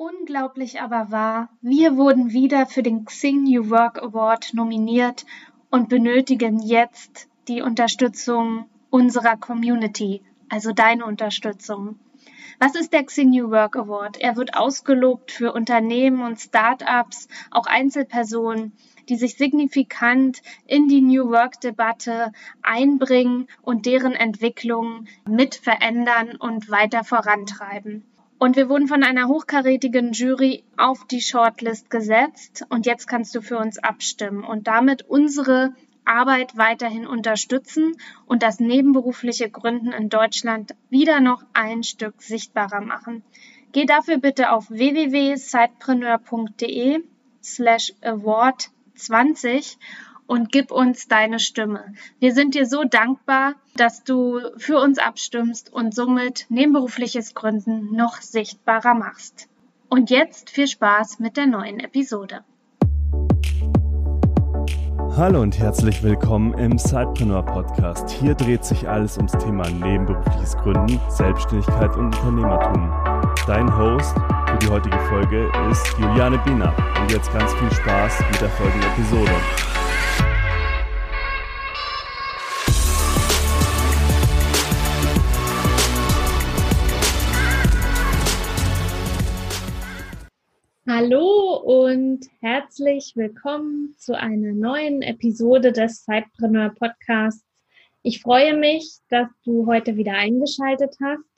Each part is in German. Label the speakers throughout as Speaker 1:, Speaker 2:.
Speaker 1: Unglaublich aber wahr, wir wurden wieder für den Xing New Work Award nominiert und benötigen jetzt die Unterstützung unserer Community, also deine Unterstützung. Was ist der Xing New Work Award? Er wird ausgelobt für Unternehmen und Start-ups, auch Einzelpersonen, die sich signifikant in die New Work-Debatte einbringen und deren Entwicklung mit verändern und weiter vorantreiben. Und wir wurden von einer hochkarätigen Jury auf die Shortlist gesetzt und jetzt kannst du für uns abstimmen und damit unsere Arbeit weiterhin unterstützen und das nebenberufliche Gründen in Deutschland wieder noch ein Stück sichtbarer machen. Geh dafür bitte auf www.sidepreneur.de slash award 20 und gib uns deine Stimme. Wir sind dir so dankbar, dass du für uns abstimmst und somit nebenberufliches Gründen noch sichtbarer machst. Und jetzt viel Spaß mit der neuen Episode.
Speaker 2: Hallo und herzlich willkommen im Sidepreneur Podcast. Hier dreht sich alles ums Thema nebenberufliches Gründen, Selbstständigkeit und Unternehmertum. Dein Host für die heutige Folge ist Juliane Biener. Und jetzt ganz viel Spaß mit der folgenden Episode.
Speaker 1: Hallo und herzlich willkommen zu einer neuen Episode des Zeitpreneur Podcasts. Ich freue mich, dass du heute wieder eingeschaltet hast.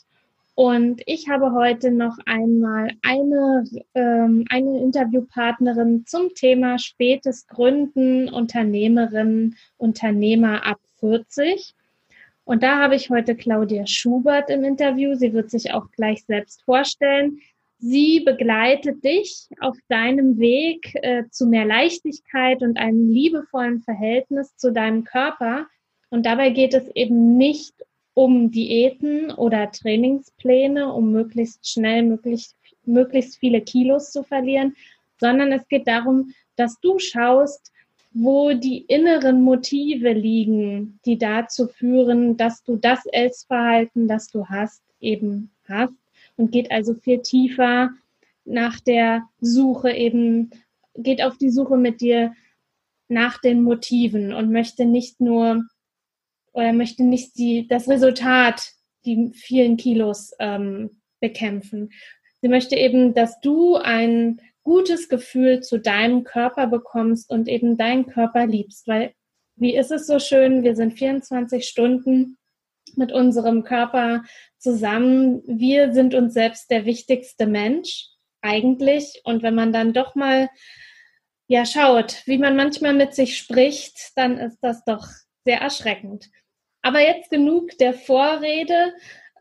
Speaker 1: Und ich habe heute noch einmal eine, ähm, eine Interviewpartnerin zum Thema spätes Gründen, Unternehmerin, Unternehmer ab 40. Und da habe ich heute Claudia Schubert im Interview. Sie wird sich auch gleich selbst vorstellen. Sie begleitet dich auf deinem Weg äh, zu mehr Leichtigkeit und einem liebevollen Verhältnis zu deinem Körper. Und dabei geht es eben nicht um Diäten oder Trainingspläne, um möglichst schnell möglichst, möglichst viele Kilos zu verlieren, sondern es geht darum, dass du schaust, wo die inneren Motive liegen, die dazu führen, dass du das Essverhalten, das du hast, eben hast und geht also viel tiefer nach der Suche eben, geht auf die Suche mit dir nach den Motiven und möchte nicht nur oder möchte nicht die, das Resultat, die vielen Kilos ähm, bekämpfen. Sie möchte eben, dass du ein gutes Gefühl zu deinem Körper bekommst und eben deinen Körper liebst, weil wie ist es so schön, wir sind 24 Stunden mit unserem Körper zusammen. Wir sind uns selbst der wichtigste Mensch eigentlich. Und wenn man dann doch mal ja schaut, wie man manchmal mit sich spricht, dann ist das doch sehr erschreckend. Aber jetzt genug der Vorrede.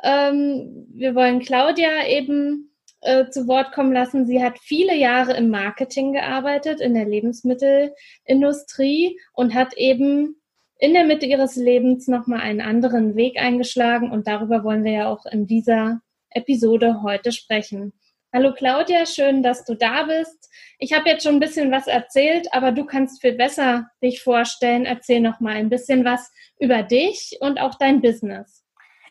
Speaker 1: Ähm, wir wollen Claudia eben äh, zu Wort kommen lassen. Sie hat viele Jahre im Marketing gearbeitet, in der Lebensmittelindustrie und hat eben in der Mitte ihres Lebens nochmal einen anderen Weg eingeschlagen und darüber wollen wir ja auch in dieser Episode heute sprechen. Hallo Claudia, schön, dass du da bist. Ich habe jetzt schon ein bisschen was erzählt, aber du kannst viel besser dich vorstellen. Erzähl noch mal ein bisschen was über dich und auch dein Business.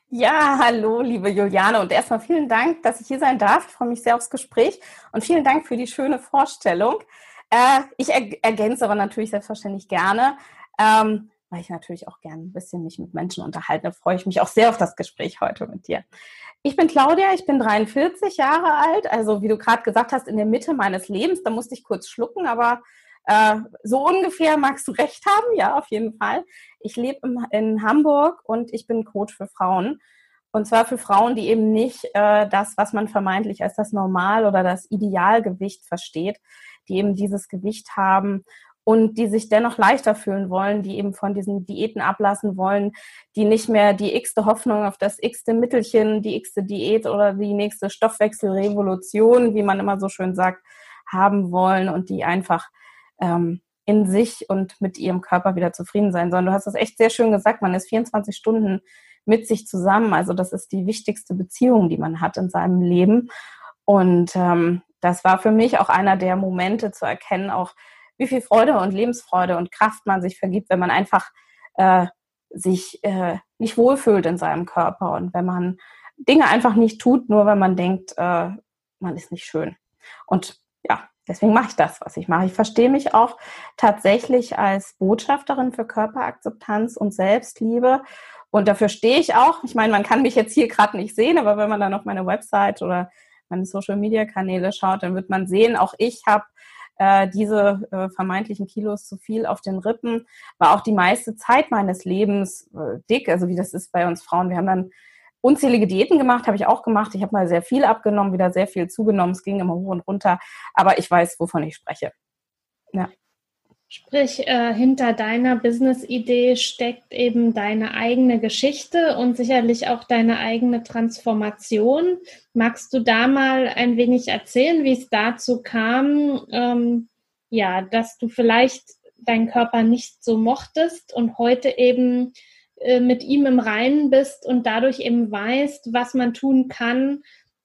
Speaker 3: Ja, hallo, liebe Juliane. Und erstmal vielen Dank, dass ich hier sein darf. Ich freue mich sehr aufs Gespräch und vielen Dank für die schöne Vorstellung. Äh, ich ergänze aber natürlich selbstverständlich gerne. Ähm, weil ich natürlich auch gerne ein bisschen mich mit Menschen unterhalte. Freue ich mich auch sehr auf das Gespräch heute mit dir. Ich bin Claudia, ich bin 43 Jahre alt, also wie du gerade gesagt hast, in der Mitte meines Lebens. Da musste ich kurz schlucken, aber äh, so ungefähr magst du recht haben, ja, auf jeden Fall. Ich lebe in Hamburg und ich bin Coach für Frauen. Und zwar für Frauen, die eben nicht äh, das, was man vermeintlich als das Normal- oder das Idealgewicht versteht, die eben dieses Gewicht haben und die sich dennoch leichter fühlen wollen, die eben von diesen Diäten ablassen wollen, die nicht mehr die x-te Hoffnung auf das x-te Mittelchen, die x-te Diät oder die nächste Stoffwechselrevolution, wie man immer so schön sagt, haben wollen und die einfach ähm, in sich und mit ihrem Körper wieder zufrieden sein sollen. Du hast das echt sehr schön gesagt, man ist 24 Stunden mit sich zusammen. Also das ist die wichtigste Beziehung, die man hat in seinem Leben. Und ähm, das war für mich auch einer der Momente zu erkennen, auch wie viel Freude und Lebensfreude und Kraft man sich vergibt, wenn man einfach äh, sich äh, nicht wohlfühlt in seinem Körper und wenn man Dinge einfach nicht tut, nur wenn man denkt, äh, man ist nicht schön. Und ja, deswegen mache ich das, was ich mache. Ich verstehe mich auch tatsächlich als Botschafterin für Körperakzeptanz und Selbstliebe. Und dafür stehe ich auch. Ich meine, man kann mich jetzt hier gerade nicht sehen, aber wenn man dann auf meine Website oder meine Social-Media-Kanäle schaut, dann wird man sehen, auch ich habe äh, diese äh, vermeintlichen Kilos zu viel auf den Rippen, war auch die meiste Zeit meines Lebens äh, dick, also wie das ist bei uns Frauen. Wir haben dann unzählige Diäten gemacht, habe ich auch gemacht. Ich habe mal sehr viel abgenommen, wieder sehr viel zugenommen. Es ging immer hoch und runter, aber ich weiß, wovon ich spreche.
Speaker 1: Ja. Sprich, äh, hinter deiner Business-Idee steckt eben deine eigene Geschichte und sicherlich auch deine eigene Transformation. Magst du da mal ein wenig erzählen, wie es dazu kam, ähm, ja, dass du vielleicht deinen Körper nicht so mochtest und heute eben äh, mit ihm im Reinen bist und dadurch eben weißt, was man tun kann,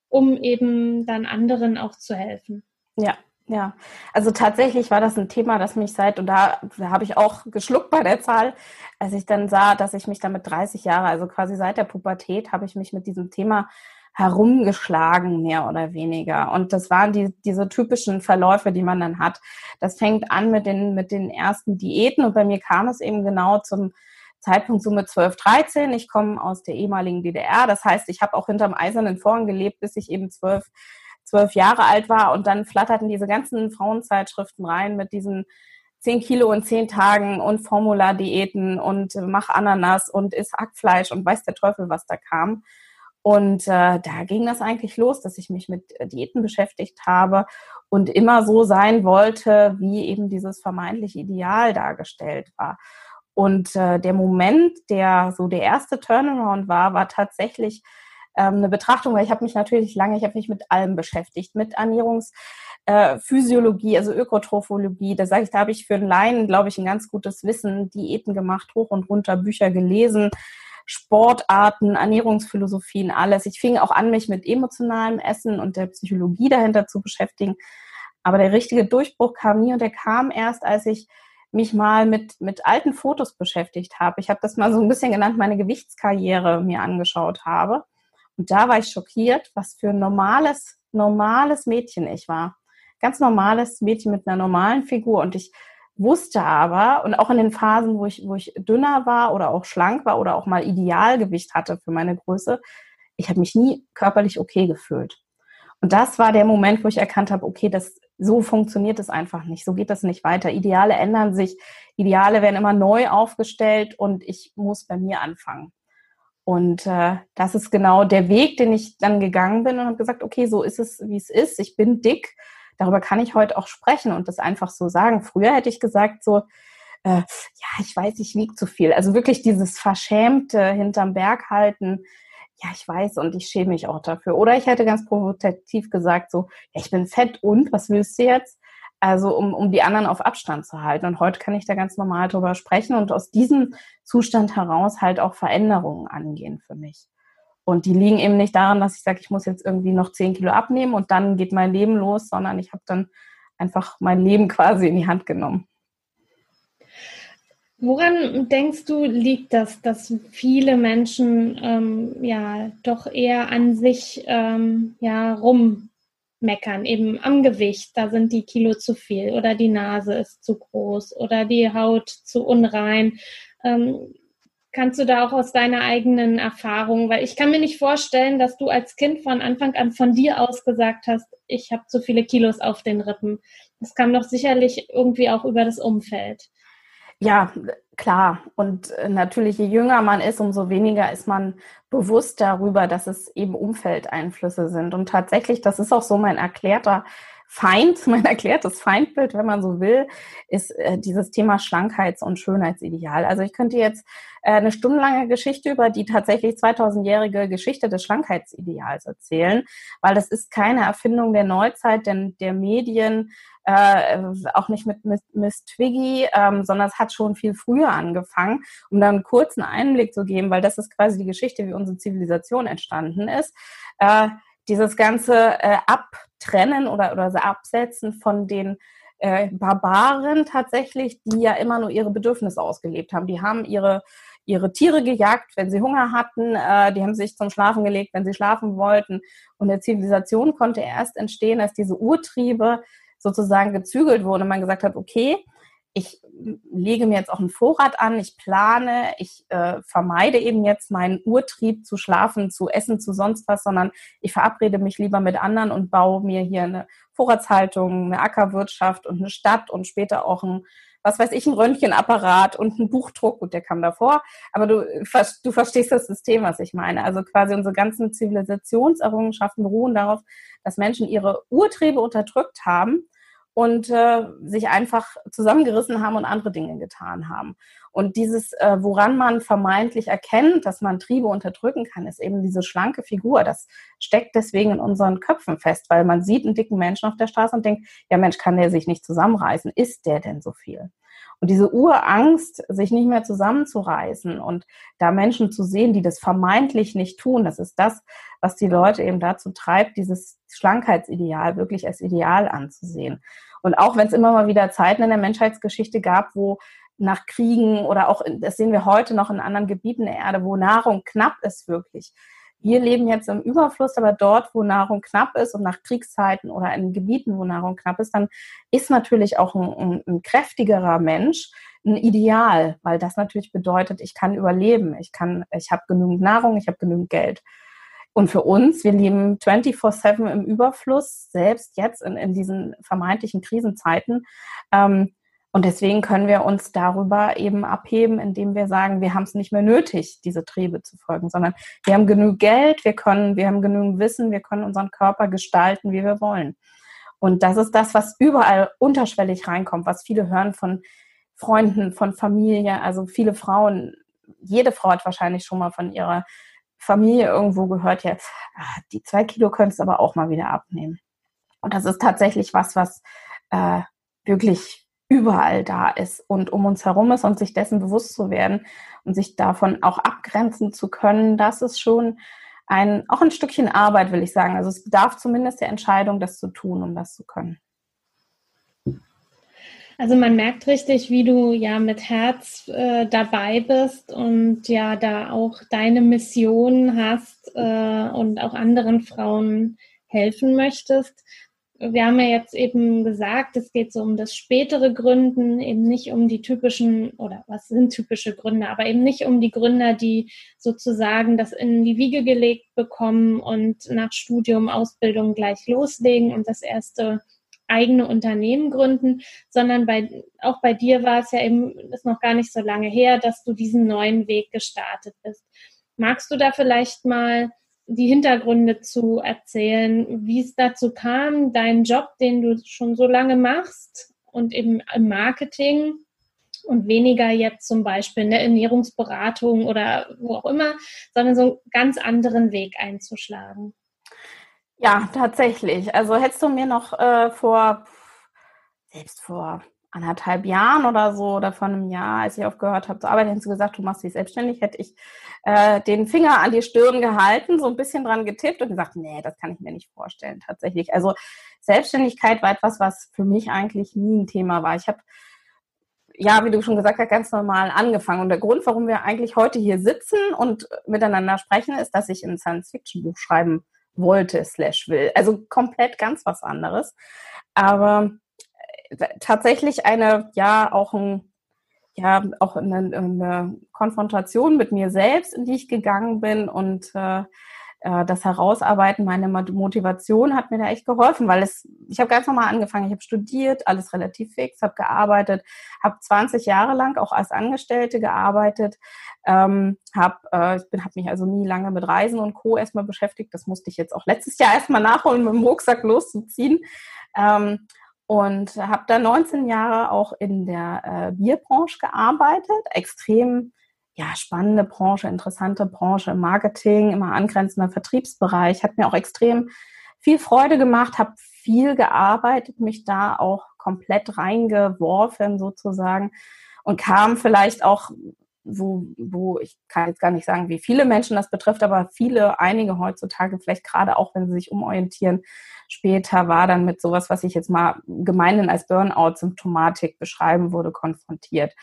Speaker 1: um eben dann anderen auch zu helfen?
Speaker 3: Ja, ja, also tatsächlich war das ein Thema, das mich seit, und da, da habe ich auch geschluckt bei der Zahl, als ich dann sah, dass ich mich damit 30 Jahre, also quasi seit der Pubertät, habe ich mich mit diesem Thema herumgeschlagen, mehr oder weniger. Und das waren die, diese typischen Verläufe, die man dann hat. Das fängt an mit den, mit den ersten Diäten und bei mir kam es eben genau zum Zeitpunkt so mit 12, 13. Ich komme aus der ehemaligen DDR. Das heißt, ich habe auch hinterm eisernen Vorhang gelebt, bis ich eben 12, zwölf Jahre alt war und dann flatterten diese ganzen Frauenzeitschriften rein mit diesen 10 Kilo in 10 Tagen und Formula-Diäten und mach Ananas und iss Hackfleisch und weiß der Teufel, was da kam. Und äh, da ging das eigentlich los, dass ich mich mit Diäten beschäftigt habe und immer so sein wollte, wie eben dieses vermeintliche Ideal dargestellt war. Und äh, der Moment, der so der erste Turnaround war, war tatsächlich ähm, eine Betrachtung, weil ich habe mich natürlich lange, ich habe mich mit allem beschäftigt, mit Ernährungsphysiologie, äh, also Ökotrophologie. Da sage ich, da habe ich für einen Laien, glaube ich, ein ganz gutes Wissen, Diäten gemacht, hoch und runter, Bücher gelesen, Sportarten, Ernährungsphilosophien, alles. Ich fing auch an, mich mit emotionalem Essen und der Psychologie dahinter zu beschäftigen. Aber der richtige Durchbruch kam nie und der kam erst, als ich mich mal mit, mit alten Fotos beschäftigt habe. Ich habe das mal so ein bisschen genannt, meine Gewichtskarriere mir angeschaut habe. Und da war ich schockiert, was für ein normales, normales Mädchen ich war. Ganz normales Mädchen mit einer normalen Figur. Und ich wusste aber, und auch in den Phasen, wo ich, wo ich dünner war oder auch schlank war oder auch mal Idealgewicht hatte für meine Größe, ich habe mich nie körperlich okay gefühlt. Und das war der Moment, wo ich erkannt habe, okay, das, so funktioniert es einfach nicht. So geht das nicht weiter. Ideale ändern sich. Ideale werden immer neu aufgestellt und ich muss bei mir anfangen. Und äh, das ist genau der Weg, den ich dann gegangen bin und habe gesagt, okay, so ist es, wie es ist. Ich bin dick. Darüber kann ich heute auch sprechen und das einfach so sagen. Früher hätte ich gesagt so, äh, ja, ich weiß, ich wiege zu viel. Also wirklich dieses verschämte hinterm Berg halten. Ja, ich weiß und ich schäme mich auch dafür. Oder ich hätte ganz provokativ gesagt so, ja, ich bin fett und was willst du jetzt? Also um, um die anderen auf Abstand zu halten. Und heute kann ich da ganz normal drüber sprechen und aus diesem Zustand heraus halt auch Veränderungen angehen für mich. Und die liegen eben nicht daran, dass ich sage, ich muss jetzt irgendwie noch zehn Kilo abnehmen und dann geht mein Leben los, sondern ich habe dann einfach mein Leben quasi in die Hand genommen.
Speaker 1: Woran denkst du, liegt das, dass viele Menschen ähm, ja doch eher an sich ähm, ja rum meckern, eben am Gewicht, da sind die Kilo zu viel oder die Nase ist zu groß oder die Haut zu unrein. Ähm, kannst du da auch aus deiner eigenen Erfahrung, weil ich kann mir nicht vorstellen, dass du als Kind von Anfang an von dir aus gesagt hast, ich habe zu viele Kilos auf den Rippen. Das kam doch sicherlich irgendwie auch über das Umfeld.
Speaker 3: Ja, klar. Und äh, natürlich, je jünger man ist, umso weniger ist man bewusst darüber, dass es eben Umfeldeinflüsse sind. Und tatsächlich, das ist auch so mein erklärter Feind, mein erklärtes Feindbild, wenn man so will, ist äh, dieses Thema Schlankheits- und Schönheitsideal. Also ich könnte jetzt äh, eine stundenlange Geschichte über die tatsächlich 2000-jährige Geschichte des Schlankheitsideals erzählen, weil das ist keine Erfindung der Neuzeit, denn der Medien, äh, auch nicht mit Miss Twiggy, ähm, sondern es hat schon viel früher angefangen, um dann einen kurzen Einblick zu geben, weil das ist quasi die Geschichte, wie unsere Zivilisation entstanden ist. Äh, dieses ganze äh, Abtrennen oder, oder Absetzen von den äh, Barbaren tatsächlich, die ja immer nur ihre Bedürfnisse ausgelebt haben. Die haben ihre, ihre Tiere gejagt, wenn sie Hunger hatten. Äh, die haben sich zum Schlafen gelegt, wenn sie schlafen wollten. Und eine Zivilisation konnte erst entstehen, als diese Urtriebe sozusagen gezügelt wurden und man gesagt hat, okay, ich lege mir jetzt auch einen Vorrat an, ich plane, ich äh, vermeide eben jetzt meinen Urtrieb zu schlafen, zu essen, zu sonst was, sondern ich verabrede mich lieber mit anderen und baue mir hier eine Vorratshaltung, eine Ackerwirtschaft und eine Stadt und später auch ein, was weiß ich, ein Röntgenapparat und ein Buchdruck. Gut, der kam davor, aber du, du verstehst das System, was ich meine. Also quasi unsere ganzen Zivilisationserrungenschaften beruhen darauf, dass Menschen ihre Urtriebe unterdrückt haben und äh, sich einfach zusammengerissen haben und andere Dinge getan haben. Und dieses, äh, woran man vermeintlich erkennt, dass man Triebe unterdrücken kann, ist eben diese schlanke Figur. Das steckt deswegen in unseren Köpfen fest, weil man sieht einen dicken Menschen auf der Straße und denkt, ja Mensch, kann der sich nicht zusammenreißen? Ist der denn so viel? Und diese Urangst, sich nicht mehr zusammenzureißen und da Menschen zu sehen, die das vermeintlich nicht tun, das ist das, was die Leute eben dazu treibt, dieses Schlankheitsideal wirklich als Ideal anzusehen. Und auch wenn es immer mal wieder Zeiten in der Menschheitsgeschichte gab, wo nach Kriegen oder auch, das sehen wir heute noch in anderen Gebieten der Erde, wo Nahrung knapp ist wirklich, wir leben jetzt im Überfluss, aber dort, wo Nahrung knapp ist und nach Kriegszeiten oder in Gebieten, wo Nahrung knapp ist, dann ist natürlich auch ein, ein, ein kräftigerer Mensch ein Ideal, weil das natürlich bedeutet, ich kann überleben, ich kann, ich habe genügend Nahrung, ich habe genügend Geld. Und für uns, wir leben 24-7 im Überfluss, selbst jetzt in, in diesen vermeintlichen Krisenzeiten. Ähm, und deswegen können wir uns darüber eben abheben, indem wir sagen, wir haben es nicht mehr nötig, diese Triebe zu folgen, sondern wir haben genug Geld, wir können, wir haben genügend Wissen, wir können unseren Körper gestalten, wie wir wollen. Und das ist das, was überall unterschwellig reinkommt, was viele hören von Freunden, von Familie. Also viele Frauen, jede Frau hat wahrscheinlich schon mal von ihrer Familie irgendwo gehört, ja, ah, die zwei Kilo könntest aber auch mal wieder abnehmen. Und das ist tatsächlich was, was äh, wirklich überall da ist und um uns herum ist und sich dessen bewusst zu werden und sich davon auch abgrenzen zu können, das ist schon ein, auch ein Stückchen Arbeit, will ich sagen. Also es bedarf zumindest der Entscheidung, das zu tun, um das zu können.
Speaker 1: Also man merkt richtig, wie du ja mit Herz äh, dabei bist und ja da auch deine Mission hast äh, und auch anderen Frauen helfen möchtest wir haben ja jetzt eben gesagt, es geht so um das spätere Gründen, eben nicht um die typischen, oder was sind typische Gründe, aber eben nicht um die Gründer, die sozusagen das in die Wiege gelegt bekommen und nach Studium, Ausbildung gleich loslegen und das erste eigene Unternehmen gründen, sondern bei, auch bei dir war es ja eben, ist noch gar nicht so lange her, dass du diesen neuen Weg gestartet bist. Magst du da vielleicht mal die Hintergründe zu erzählen, wie es dazu kam, deinen Job, den du schon so lange machst und eben im Marketing und weniger jetzt zum Beispiel in der Ernährungsberatung oder wo auch immer, sondern so einen ganz anderen Weg einzuschlagen.
Speaker 3: Ja, tatsächlich. Also hättest du mir noch äh, vor, selbst vor anderthalb Jahren oder so oder vor einem Jahr, als ich aufgehört habe zu arbeiten, hättest du gesagt, du machst dich selbstständig, hätte ich äh, den Finger an die Stirn gehalten, so ein bisschen dran getippt und gesagt, nee, das kann ich mir nicht vorstellen tatsächlich. Also Selbstständigkeit war etwas, was für mich eigentlich nie ein Thema war. Ich habe ja, wie du schon gesagt hast, ganz normal angefangen. Und der Grund, warum wir eigentlich heute hier sitzen und miteinander sprechen, ist, dass ich ein Science-Fiction-Buch schreiben wollte, slash will. Also komplett ganz was anderes. Aber tatsächlich eine, ja, auch ein ja auch eine, eine Konfrontation mit mir selbst, in die ich gegangen bin und äh, äh das Herausarbeiten meiner Motivation hat mir da echt geholfen, weil es, ich habe ganz normal angefangen, ich habe studiert, alles relativ fix, habe gearbeitet, habe 20 Jahre lang auch als Angestellte gearbeitet, ähm, habe äh, habe mich also nie lange mit Reisen und Co. erstmal beschäftigt, das musste ich jetzt auch letztes Jahr erstmal nachholen, mit dem Rucksack loszuziehen. Ähm, und habe da 19 Jahre auch in der äh, Bierbranche gearbeitet. Extrem ja, spannende Branche, interessante Branche im Marketing, immer angrenzender Vertriebsbereich. Hat mir auch extrem viel Freude gemacht, habe viel gearbeitet, mich da auch komplett reingeworfen sozusagen und kam vielleicht auch wo, wo ich kann jetzt gar nicht sagen, wie viele Menschen das betrifft, aber viele, einige heutzutage, vielleicht gerade auch, wenn sie sich umorientieren, später war dann mit sowas, was ich jetzt mal gemeinhin als Burnout-Symptomatik beschreiben würde, konfrontiert.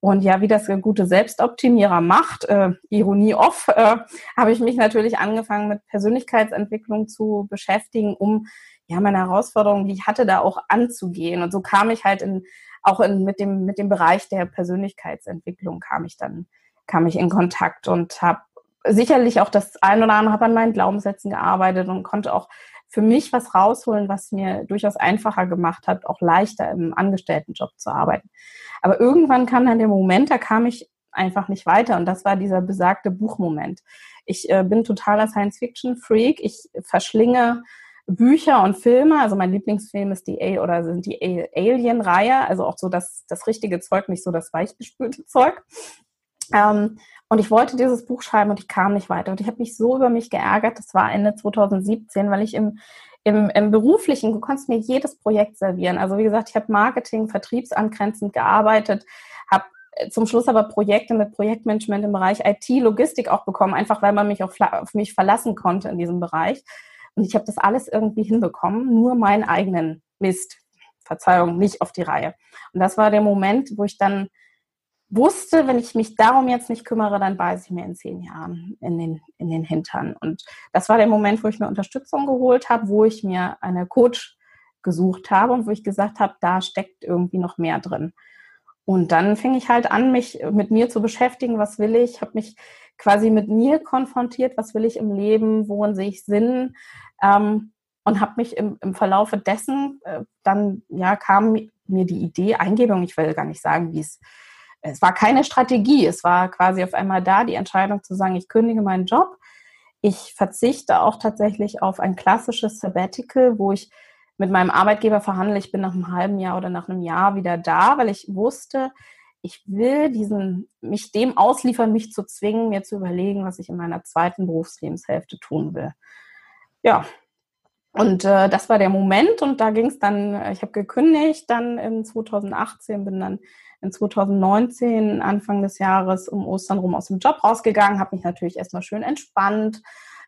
Speaker 3: Und ja, wie das gute Selbstoptimierer macht, äh, Ironie off, äh, habe ich mich natürlich angefangen mit Persönlichkeitsentwicklung zu beschäftigen, um ja meine Herausforderungen, die ich hatte, da auch anzugehen. Und so kam ich halt in, auch in, mit dem mit dem Bereich der Persönlichkeitsentwicklung kam ich dann kam ich in Kontakt und habe sicherlich auch das ein oder andere habe an meinen Glaubenssätzen gearbeitet und konnte auch für mich was rausholen, was mir durchaus einfacher gemacht hat, auch leichter im Angestelltenjob zu arbeiten. Aber irgendwann kam dann der Moment, da kam ich einfach nicht weiter und das war dieser besagte Buchmoment. Ich äh, bin totaler Science-Fiction-Freak. Ich verschlinge Bücher und Filme. Also mein Lieblingsfilm ist die A oder sind die Alien-Reihe, also auch so das, das richtige Zeug, nicht so das weichgespülte Zeug. Ähm, und ich wollte dieses Buch schreiben und ich kam nicht weiter. Und ich habe mich so über mich geärgert. Das war Ende 2017, weil ich im, im, im beruflichen, du kannst mir jedes Projekt servieren. Also wie gesagt, ich habe Marketing, vertriebsangrenzend gearbeitet, habe äh, zum Schluss aber Projekte mit Projektmanagement im Bereich IT, Logistik auch bekommen, einfach weil man mich auf, auf mich verlassen konnte in diesem Bereich. Und ich habe das alles irgendwie hinbekommen, nur meinen eigenen Mist, Verzeihung, nicht auf die Reihe. Und das war der Moment, wo ich dann wusste, wenn ich mich darum jetzt nicht kümmere, dann beiße ich mir in zehn Jahren in den, in den Hintern. Und das war der Moment, wo ich mir Unterstützung geholt habe, wo ich mir eine Coach gesucht habe und wo ich gesagt habe, da steckt irgendwie noch mehr drin. Und dann fing ich halt an, mich mit mir zu beschäftigen, was will ich, habe mich quasi mit mir konfrontiert, was will ich im Leben, worin sehe ich Sinn ähm, und habe mich im, im Verlaufe dessen, äh, dann ja kam mir die Idee, Eingebung, ich will gar nicht sagen, wie es es war keine Strategie, es war quasi auf einmal da die Entscheidung zu sagen, ich kündige meinen Job. Ich verzichte auch tatsächlich auf ein klassisches Sabbatical, wo ich mit meinem Arbeitgeber verhandle, ich bin nach einem halben Jahr oder nach einem Jahr wieder da, weil ich wusste, ich will diesen, mich dem ausliefern, mich zu zwingen, mir zu überlegen, was ich in meiner zweiten Berufslebenshälfte tun will. Ja, und äh, das war der Moment und da ging es dann, ich habe gekündigt dann in 2018, bin dann in 2019, Anfang des Jahres, um Ostern rum aus dem Job rausgegangen, habe mich natürlich erstmal schön entspannt,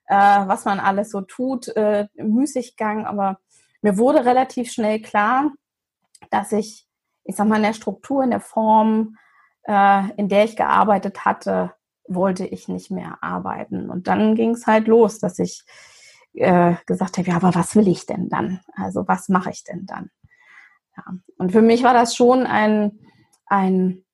Speaker 3: äh, was man alles so tut, äh, Müßiggang, aber mir wurde relativ schnell klar, dass ich, ich sag mal, in der Struktur, in der Form, äh, in der ich gearbeitet hatte, wollte ich nicht mehr arbeiten. Und dann ging es halt los, dass ich äh, gesagt habe, ja, aber was will ich denn dann? Also was mache ich denn dann? Ja. Und für mich war das schon ein, ein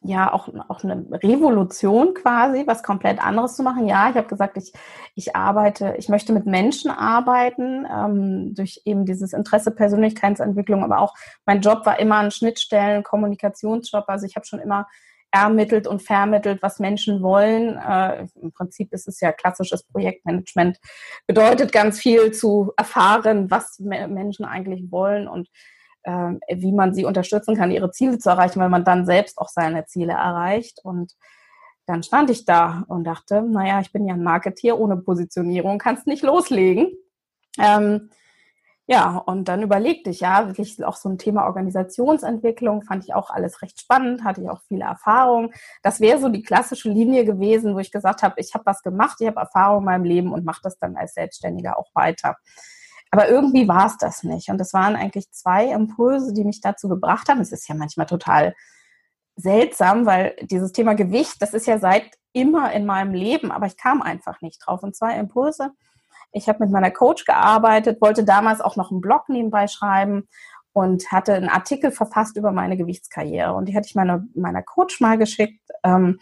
Speaker 3: ja auch, auch eine Revolution quasi, was komplett anderes zu machen. Ja, ich habe gesagt, ich, ich arbeite, ich möchte mit Menschen arbeiten, ähm, durch eben dieses Interesse Persönlichkeitsentwicklung, aber auch mein Job war immer ein Schnittstellen, Kommunikationsjob. Also ich habe schon immer ermittelt und vermittelt, was Menschen wollen. Äh, Im Prinzip ist es ja klassisches Projektmanagement, bedeutet ganz viel zu erfahren, was Menschen eigentlich wollen und wie man sie unterstützen kann, ihre Ziele zu erreichen, weil man dann selbst auch seine Ziele erreicht. Und dann stand ich da und dachte, naja, ich bin ja ein Marketier ohne Positionierung, kannst nicht loslegen. Ähm, ja, und dann überlegte ich, ja, wirklich auch so ein Thema Organisationsentwicklung fand ich auch alles recht spannend, hatte ich auch viele Erfahrungen. Das wäre so die klassische Linie gewesen, wo ich gesagt habe, ich habe was gemacht, ich habe Erfahrung in meinem Leben und mache das dann als Selbstständiger auch weiter. Aber irgendwie war es das nicht. Und es waren eigentlich zwei Impulse, die mich dazu gebracht haben. Es ist ja manchmal total seltsam, weil dieses Thema Gewicht, das ist ja seit immer in meinem Leben, aber ich kam einfach nicht drauf. Und zwei Impulse. Ich habe mit meiner Coach gearbeitet, wollte damals auch noch einen Blog nebenbei schreiben und hatte einen Artikel verfasst über meine Gewichtskarriere. Und die hatte ich meiner, meiner Coach mal geschickt. Ähm,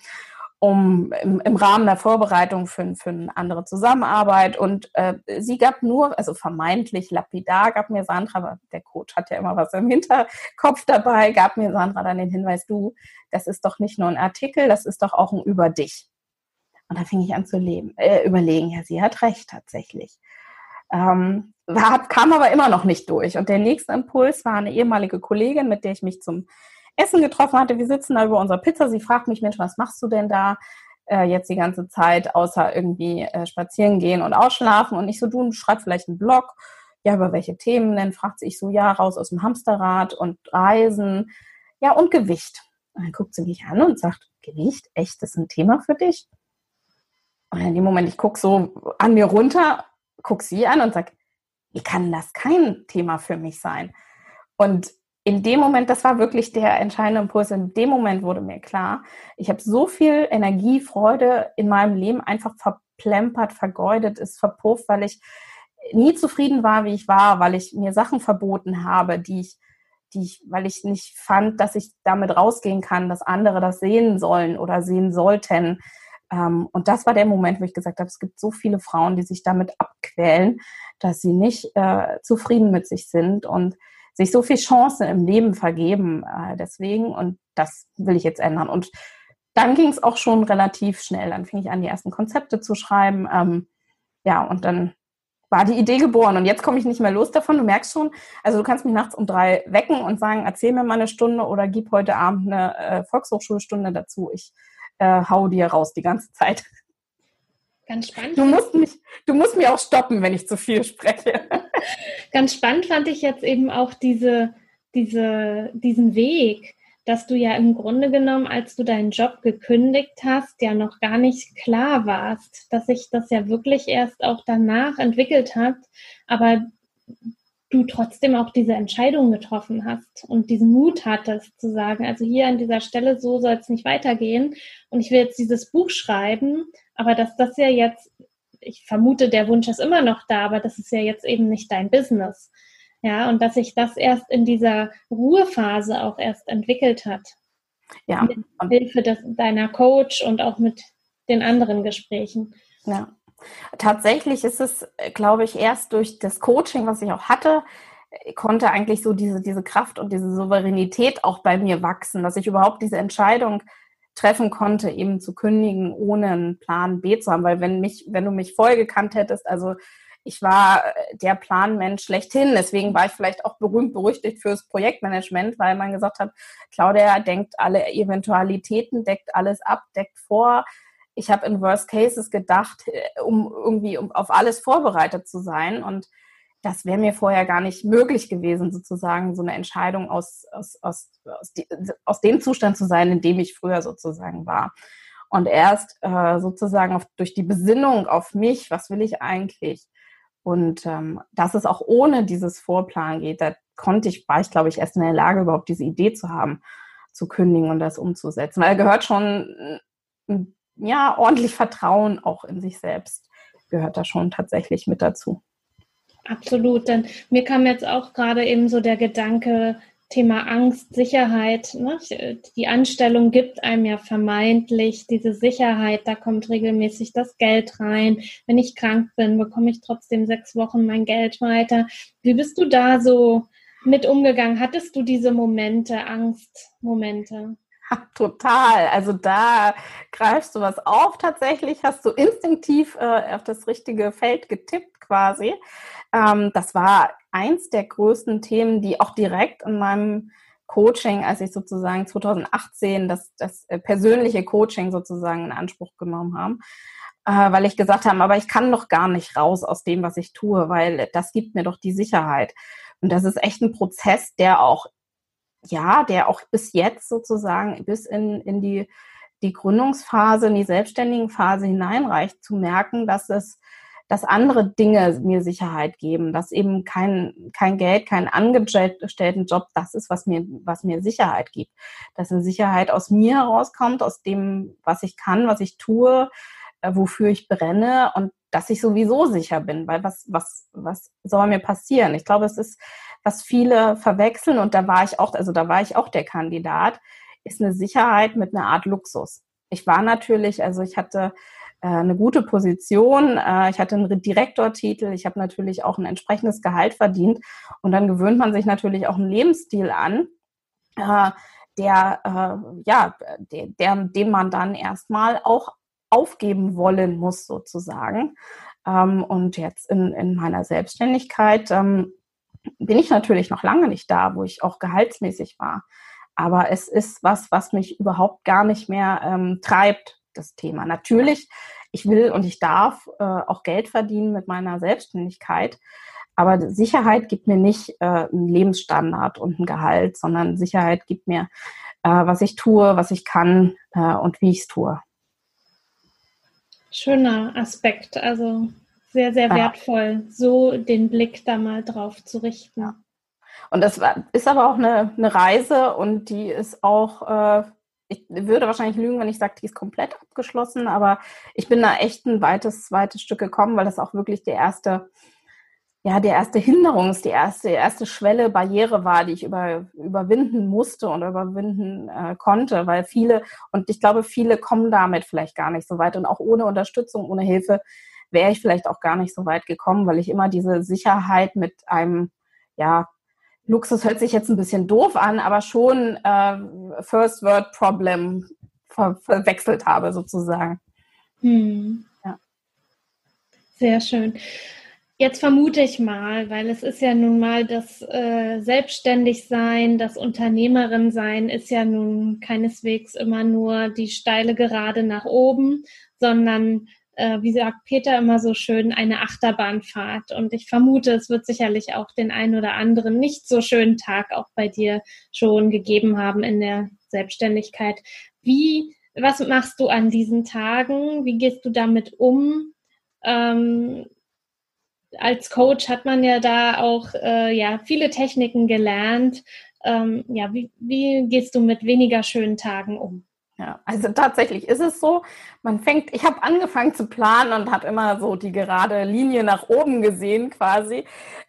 Speaker 3: um im, im Rahmen der Vorbereitung für, für eine andere Zusammenarbeit. Und äh, sie gab nur, also vermeintlich lapidar, gab mir Sandra, aber der Coach hat ja immer was im Hinterkopf dabei, gab mir Sandra dann den Hinweis, du, das ist doch nicht nur ein Artikel, das ist doch auch ein über dich. Und da fing ich an zu leben, äh, überlegen, ja, sie hat recht tatsächlich. Ähm, hat, kam aber immer noch nicht durch. Und der nächste Impuls war eine ehemalige Kollegin, mit der ich mich zum Essen getroffen hatte. Wir sitzen da über unserer Pizza. Sie fragt mich, Mensch, was machst du denn da äh, jetzt die ganze Zeit, außer irgendwie äh, spazieren gehen und ausschlafen? Und ich so, du schreib vielleicht einen Blog. Ja, über welche Themen denn? Fragt sie ich so, ja, raus aus dem Hamsterrad und Reisen. Ja, und Gewicht. Und dann guckt sie mich an und sagt, Gewicht, echt, das ist ein Thema für dich? Und in dem Moment, ich gucke so an mir runter, gucke sie an und sage, wie kann das kein Thema für mich sein? Und in dem Moment, das war wirklich der entscheidende Impuls, in dem Moment wurde mir klar, ich habe so viel Energie, Freude in meinem Leben einfach verplempert, vergeudet, ist verpufft, weil ich nie zufrieden war, wie ich war, weil ich mir Sachen verboten habe, die ich, die ich, weil ich nicht fand, dass ich damit rausgehen kann, dass andere das sehen sollen oder sehen sollten. Ähm, und das war der Moment, wo ich gesagt habe, es gibt so viele Frauen, die sich damit abquälen, dass sie nicht äh, zufrieden mit sich sind und sich so viel Chancen im Leben vergeben äh, deswegen und das will ich jetzt ändern. Und dann ging es auch schon relativ schnell. Dann fing ich an, die ersten Konzepte zu schreiben. Ähm, ja, und dann war die Idee geboren. Und jetzt komme ich nicht mehr los davon. Du merkst schon, also du kannst mich nachts um drei wecken und sagen, erzähl mir mal eine Stunde oder gib heute Abend eine äh, Volkshochschulstunde dazu. Ich äh, hau dir raus die ganze Zeit.
Speaker 1: Ganz spannend.
Speaker 3: Du musst, mich, du musst mir auch stoppen, wenn ich zu viel spreche.
Speaker 1: Ganz spannend fand ich jetzt eben auch diese, diese, diesen Weg, dass du ja im Grunde genommen, als du deinen Job gekündigt hast, ja noch gar nicht klar warst, dass sich das ja wirklich erst auch danach entwickelt hat, aber du trotzdem auch diese Entscheidung getroffen hast und diesen Mut hattest zu sagen, also hier an dieser Stelle so soll es nicht weitergehen und ich will jetzt dieses Buch schreiben, aber dass das ja jetzt, ich vermute, der Wunsch ist immer noch da, aber das ist ja jetzt eben nicht dein Business. Ja, und dass sich das erst in dieser Ruhephase auch erst entwickelt hat. Ja. Mit Hilfe des, deiner Coach und auch mit den anderen Gesprächen.
Speaker 3: Ja. Tatsächlich ist es, glaube ich, erst durch das Coaching, was ich auch hatte, konnte eigentlich so diese, diese Kraft und diese Souveränität auch bei mir wachsen, dass ich überhaupt diese Entscheidung treffen konnte, eben zu kündigen, ohne einen Plan B zu haben. Weil wenn mich, wenn du mich vorher gekannt hättest, also ich war der Planmensch schlechthin. Deswegen war ich vielleicht auch berühmt berüchtigt fürs Projektmanagement, weil man gesagt hat, Claudia denkt alle Eventualitäten, deckt alles ab, deckt vor, ich habe in Worst Cases gedacht, äh, um irgendwie um auf alles vorbereitet zu sein. Und das wäre mir vorher gar nicht möglich gewesen, sozusagen so eine Entscheidung aus, aus, aus, aus, die, aus dem Zustand zu sein, in dem ich früher sozusagen war. Und erst äh, sozusagen auf, durch die Besinnung auf mich, was will ich eigentlich? Und ähm, dass es auch ohne dieses Vorplan geht, da konnte ich, war ich, glaube ich, erst in der Lage, überhaupt diese Idee zu haben, zu kündigen und das umzusetzen. Weil gehört schon ein ja, ordentlich Vertrauen auch in sich selbst gehört da schon tatsächlich mit dazu.
Speaker 1: Absolut, denn mir kam jetzt auch gerade eben so der Gedanke, Thema Angst, Sicherheit. Ne? Die Anstellung gibt einem ja vermeintlich diese Sicherheit, da kommt regelmäßig das Geld rein. Wenn ich krank bin, bekomme ich trotzdem sechs Wochen mein Geld weiter. Wie bist du da so mit umgegangen? Hattest du diese Momente, Angstmomente?
Speaker 3: Total. Also da greifst du was auf tatsächlich, hast du instinktiv äh, auf das richtige Feld getippt quasi. Ähm, das war eins der größten Themen, die auch direkt in meinem Coaching, als ich sozusagen 2018 das, das äh, persönliche Coaching sozusagen in Anspruch genommen haben, äh, weil ich gesagt habe, aber ich kann doch gar nicht raus aus dem, was ich tue, weil das gibt mir doch die Sicherheit. Und das ist echt ein Prozess, der auch ja, der auch bis jetzt sozusagen bis in, in die, die Gründungsphase, in die selbstständigen Phase hineinreicht, zu merken, dass es, dass andere Dinge mir Sicherheit geben, dass eben kein, kein Geld, kein angestellten Job das ist, was mir, was mir Sicherheit gibt. Dass eine Sicherheit aus mir herauskommt, aus dem, was ich kann, was ich tue, äh, wofür ich brenne und dass ich sowieso sicher bin, weil was, was, was soll mir passieren? Ich glaube, es ist was viele verwechseln und da war ich auch, also da war ich auch der Kandidat, ist eine Sicherheit mit einer Art Luxus. Ich war natürlich, also ich hatte äh, eine gute Position, äh, ich hatte einen Direktortitel, ich habe natürlich auch ein entsprechendes Gehalt verdient und dann gewöhnt man sich natürlich auch einen Lebensstil an, der, ja, den man dann erstmal auch aufgeben wollen muss sozusagen. Ähm, und jetzt in, in meiner Selbstständigkeit ähm, bin ich natürlich noch lange nicht da, wo ich auch gehaltsmäßig war. Aber es ist was, was mich überhaupt gar nicht mehr ähm, treibt, das Thema. Natürlich, ich will und ich darf äh, auch Geld verdienen mit meiner Selbstständigkeit. Aber Sicherheit gibt mir nicht äh, einen Lebensstandard und ein Gehalt, sondern Sicherheit gibt mir, äh, was ich tue, was ich kann äh, und wie ich es tue.
Speaker 1: Schöner Aspekt. Also sehr, sehr wertvoll, so den Blick da mal drauf zu richten.
Speaker 3: Und das war, ist aber auch eine, eine Reise und die ist auch, äh, ich würde wahrscheinlich lügen, wenn ich sage, die ist komplett abgeschlossen, aber ich bin da echt ein weites, weites Stück gekommen, weil das auch wirklich der erste, ja, der erste Hinderungs, die erste, erste Schwelle, Barriere war, die ich über, überwinden musste und überwinden äh, konnte, weil viele, und ich glaube, viele kommen damit vielleicht gar nicht so weit und auch ohne Unterstützung, ohne Hilfe wäre ich vielleicht auch gar nicht so weit gekommen, weil ich immer diese Sicherheit mit einem, ja, Luxus hört sich jetzt ein bisschen doof an, aber schon äh, First Word Problem ver verwechselt habe sozusagen. Hm.
Speaker 1: Ja. Sehr schön. Jetzt vermute ich mal, weil es ist ja nun mal das äh, Selbstständigsein, das Unternehmerin sein, ist ja nun keineswegs immer nur die steile Gerade nach oben, sondern äh, wie sagt Peter immer so schön, eine Achterbahnfahrt. Und ich vermute, es wird sicherlich auch den einen oder anderen nicht so schönen Tag auch bei dir schon gegeben haben in der Selbstständigkeit. Wie, was machst du an diesen Tagen? Wie gehst du damit um? Ähm, als Coach hat man ja da auch äh, ja viele Techniken gelernt. Ähm, ja, wie, wie gehst du mit weniger schönen Tagen um?
Speaker 3: Ja, also tatsächlich ist es so, man fängt, ich habe angefangen zu planen und habe immer so die gerade Linie nach oben gesehen quasi.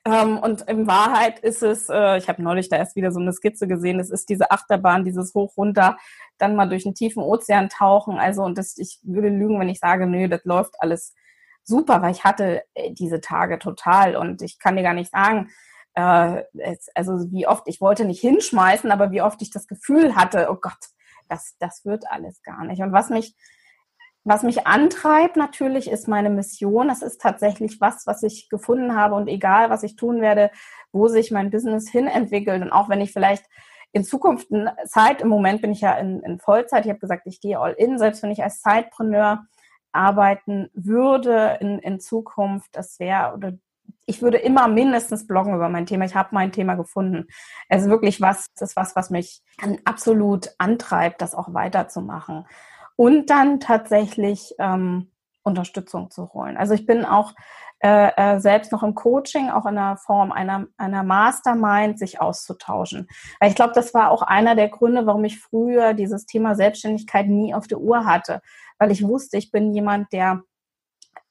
Speaker 3: Ähm, und in Wahrheit ist es, äh, ich habe neulich da erst wieder so eine Skizze gesehen, es ist diese Achterbahn, dieses Hoch runter, dann mal durch einen tiefen Ozean tauchen. Also und das, ich würde lügen, wenn ich sage, nö, das läuft alles super, weil ich hatte äh, diese Tage total und ich kann dir gar nicht sagen, äh, es, also wie oft, ich wollte nicht hinschmeißen, aber wie oft ich das Gefühl hatte, oh Gott, das, das wird alles gar nicht. Und was mich, was mich antreibt natürlich, ist meine Mission. Das ist tatsächlich was, was ich gefunden habe und egal, was ich tun werde, wo sich mein Business hin entwickelt und auch wenn ich vielleicht in Zukunft Zeit, im Moment bin ich ja in, in Vollzeit, ich habe gesagt, ich gehe all in, selbst wenn ich als Zeitpreneur arbeiten würde in, in Zukunft, das wäre oder ich würde immer mindestens bloggen über mein Thema. Ich habe mein Thema gefunden. Es ist wirklich was, das ist was, was mich absolut antreibt, das auch weiterzumachen. Und dann tatsächlich ähm, Unterstützung zu holen. Also ich bin auch äh, äh, selbst noch im Coaching, auch in der Form einer, einer Mastermind, sich auszutauschen. Weil ich glaube, das war auch einer der Gründe, warum ich früher dieses Thema Selbstständigkeit nie auf der Uhr hatte. Weil ich wusste, ich bin jemand, der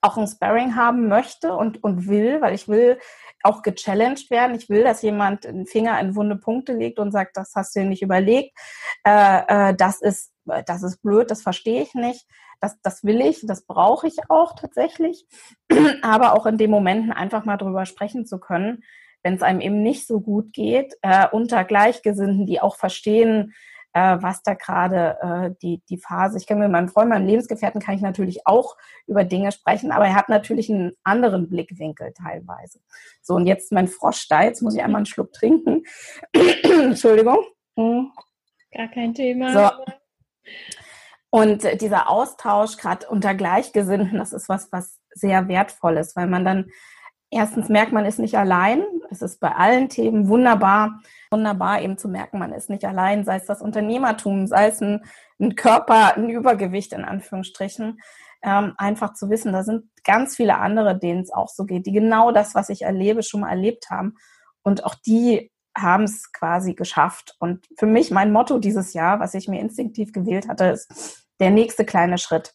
Speaker 3: auch ein Sparring haben möchte und, und will, weil ich will auch gechallenged werden. Ich will, dass jemand einen Finger in wunde Punkte legt und sagt, das hast du dir nicht überlegt, äh, äh, das ist das ist blöd, das verstehe ich nicht, das, das will ich, das brauche ich auch tatsächlich, aber auch in den Momenten einfach mal drüber sprechen zu können, wenn es einem eben nicht so gut geht, äh, unter Gleichgesinnten, die auch verstehen, äh, was da gerade äh, die, die Phase. Ich kann mit meinem Freund, meinem Lebensgefährten kann ich natürlich auch über Dinge sprechen, aber er hat natürlich einen anderen Blickwinkel teilweise. So, und jetzt mein Frosch da, jetzt muss ich einmal einen Schluck trinken. Entschuldigung.
Speaker 1: Hm. Gar kein Thema.
Speaker 3: So. Und dieser Austausch gerade unter Gleichgesinnten, das ist was, was sehr wertvoll ist, weil man dann erstens merkt, man ist nicht allein. Es ist bei allen Themen wunderbar, wunderbar eben zu merken, man ist nicht allein, sei es das Unternehmertum, sei es ein, ein Körper, ein Übergewicht in Anführungsstrichen. Ähm, einfach zu wissen, da sind ganz viele andere, denen es auch so geht, die genau das, was ich erlebe, schon mal erlebt haben. Und auch die haben es quasi geschafft. Und für mich, mein Motto dieses Jahr, was ich mir instinktiv gewählt hatte, ist der nächste kleine Schritt.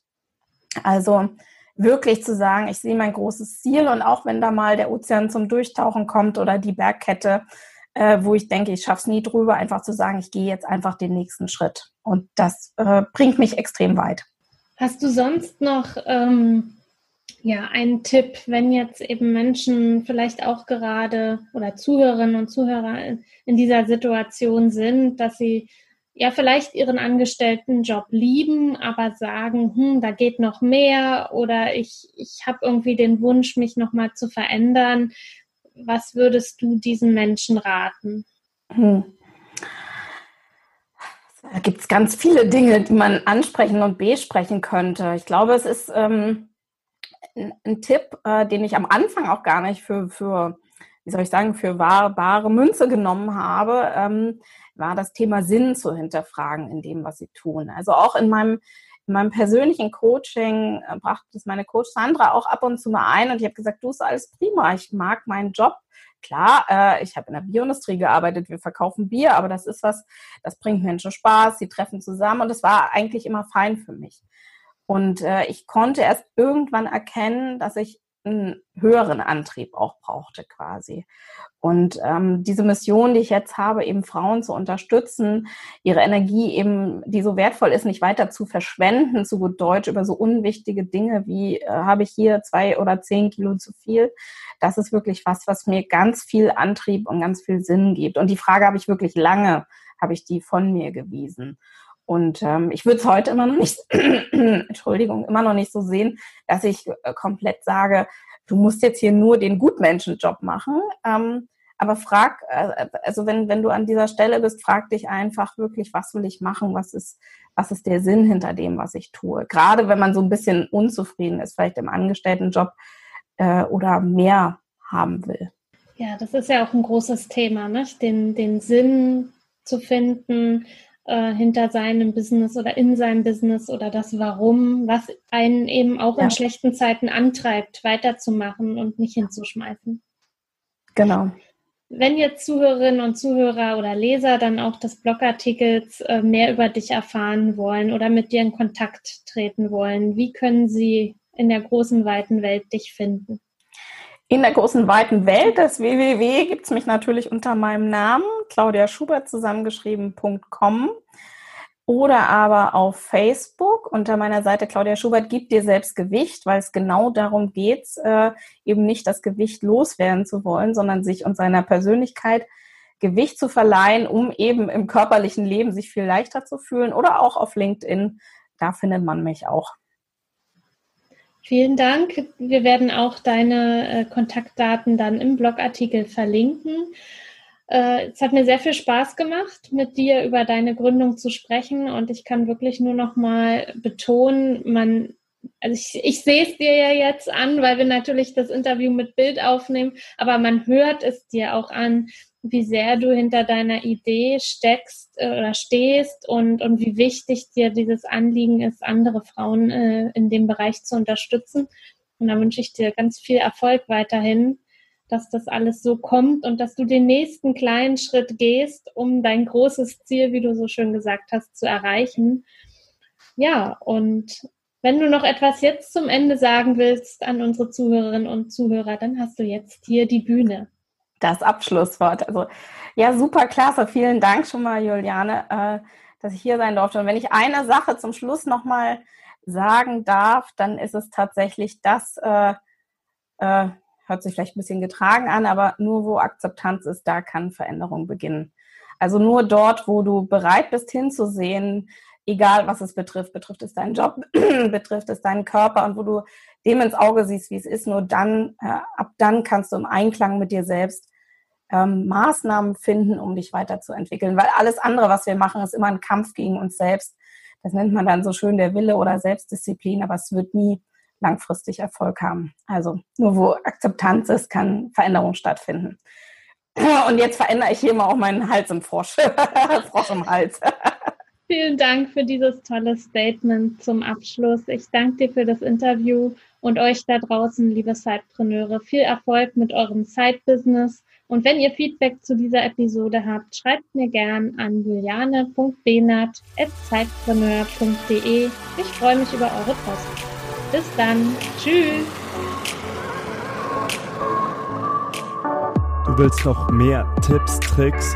Speaker 3: Also wirklich zu sagen, ich sehe mein großes Ziel und auch wenn da mal der Ozean zum Durchtauchen kommt oder die Bergkette, äh, wo ich denke, ich schaff's nie drüber, einfach zu sagen, ich gehe jetzt einfach den nächsten Schritt. Und das äh, bringt mich extrem weit.
Speaker 1: Hast du sonst noch ähm, ja einen Tipp, wenn jetzt eben Menschen vielleicht auch gerade oder Zuhörerinnen und Zuhörer in, in dieser Situation sind, dass sie ja vielleicht ihren angestellten Job lieben, aber sagen, hm, da geht noch mehr oder ich, ich habe irgendwie den Wunsch, mich nochmal zu verändern. Was würdest du diesen Menschen raten? Hm.
Speaker 3: Da gibt es ganz viele Dinge, die man ansprechen und besprechen könnte. Ich glaube, es ist ähm, ein, ein, Tipp, äh, den ich am Anfang auch gar nicht für, für wie soll ich sagen, für wahre, wahre Münze genommen habe. Ähm, war das Thema Sinn zu hinterfragen in dem, was sie tun. Also auch in meinem, in meinem persönlichen Coaching äh, brachte das meine Coach Sandra auch ab und zu mal ein und ich habe gesagt, du ist alles prima, ich mag meinen Job, klar, äh, ich habe in der Bioindustrie gearbeitet, wir verkaufen Bier, aber das ist was, das bringt Menschen Spaß, sie treffen zusammen und es war eigentlich immer fein für mich. Und äh, ich konnte erst irgendwann erkennen, dass ich einen höheren Antrieb auch brauchte quasi. Und ähm, diese Mission, die ich jetzt habe, eben Frauen zu unterstützen, ihre Energie eben, die so wertvoll ist, nicht weiter zu verschwenden, zu gut Deutsch, über so unwichtige Dinge wie, äh, habe ich hier zwei oder zehn Kilo zu viel, das ist wirklich was, was mir ganz viel Antrieb und ganz viel Sinn gibt. Und die Frage habe ich wirklich lange, habe ich die von mir gewiesen. Und ähm, ich würde es heute immer noch nicht, Entschuldigung, immer noch nicht so sehen, dass ich äh, komplett sage, du musst jetzt hier nur den Gutmenschenjob machen. Ähm, aber frag, äh, also wenn, wenn du an dieser Stelle bist, frag dich einfach wirklich, was will ich machen? Was ist, was ist der Sinn hinter dem, was ich tue? Gerade wenn man so ein bisschen unzufrieden ist, vielleicht im Angestelltenjob äh, oder mehr haben will.
Speaker 1: Ja, das ist ja auch ein großes Thema, ne? den, den Sinn zu finden, äh, hinter seinem Business oder in seinem Business oder das Warum, was einen eben auch ja. in schlechten Zeiten antreibt, weiterzumachen und nicht hinzuschmeißen.
Speaker 3: Genau.
Speaker 1: Wenn jetzt Zuhörerinnen und Zuhörer oder Leser dann auch des Blogartikels äh, mehr über dich erfahren wollen oder mit dir in Kontakt treten wollen, wie können sie in der großen, weiten Welt dich finden?
Speaker 3: In der großen, weiten Welt des www gibt es mich natürlich unter meinem Namen, Claudia Schubert zusammengeschrieben.com oder aber auf Facebook unter meiner Seite Claudia Schubert gibt dir selbst Gewicht, weil es genau darum geht, äh, eben nicht das Gewicht loswerden zu wollen, sondern sich und seiner Persönlichkeit Gewicht zu verleihen, um eben im körperlichen Leben sich viel leichter zu fühlen oder auch auf LinkedIn. Da findet man mich auch.
Speaker 1: Vielen Dank. Wir werden auch deine äh, Kontaktdaten dann im Blogartikel verlinken. Äh, es hat mir sehr viel Spaß gemacht, mit dir über deine Gründung zu sprechen und ich kann wirklich nur noch mal betonen, man also ich, ich sehe es dir ja jetzt an, weil wir natürlich das Interview mit Bild aufnehmen, aber man hört es dir auch an, wie sehr du hinter deiner Idee steckst äh, oder stehst und, und wie wichtig dir dieses Anliegen ist, andere Frauen äh, in dem Bereich zu unterstützen. Und da wünsche ich dir ganz viel Erfolg weiterhin, dass das alles so kommt und dass du den nächsten kleinen Schritt gehst, um dein großes Ziel, wie du so schön gesagt hast, zu erreichen. Ja, und wenn du noch etwas jetzt zum Ende sagen willst an unsere Zuhörerinnen und Zuhörer, dann hast du jetzt hier die Bühne
Speaker 3: das Abschlusswort. Also ja, super klasse. Vielen Dank schon mal, Juliane, äh, dass ich hier sein durfte. Und wenn ich eine Sache zum Schluss nochmal sagen darf, dann ist es tatsächlich das, äh, äh, hört sich vielleicht ein bisschen getragen an, aber nur wo Akzeptanz ist, da kann Veränderung beginnen. Also nur dort, wo du bereit bist hinzusehen, egal was es betrifft, betrifft es deinen Job, betrifft es deinen Körper und wo du dem ins Auge siehst, wie es ist, nur dann, äh, ab dann kannst du im Einklang mit dir selbst ähm, Maßnahmen finden, um dich weiterzuentwickeln. Weil alles andere, was wir machen, ist immer ein Kampf gegen uns selbst. Das nennt man dann so schön der Wille oder Selbstdisziplin, aber es wird nie langfristig Erfolg haben. Also nur wo Akzeptanz ist, kann Veränderung stattfinden. Und jetzt verändere ich hier mal auch meinen Hals im Frosch. Frosch im Hals.
Speaker 1: Vielen Dank für dieses tolle Statement zum Abschluss. Ich danke dir für das Interview und euch da draußen, liebe Sidepreneure, viel Erfolg mit eurem Side-Business und wenn ihr Feedback zu dieser Episode habt, schreibt mir gern an juliane.benat.zeitpreneur.de. Ich freue mich über eure Post. Bis dann. Tschüss.
Speaker 2: Du willst noch mehr Tipps, Tricks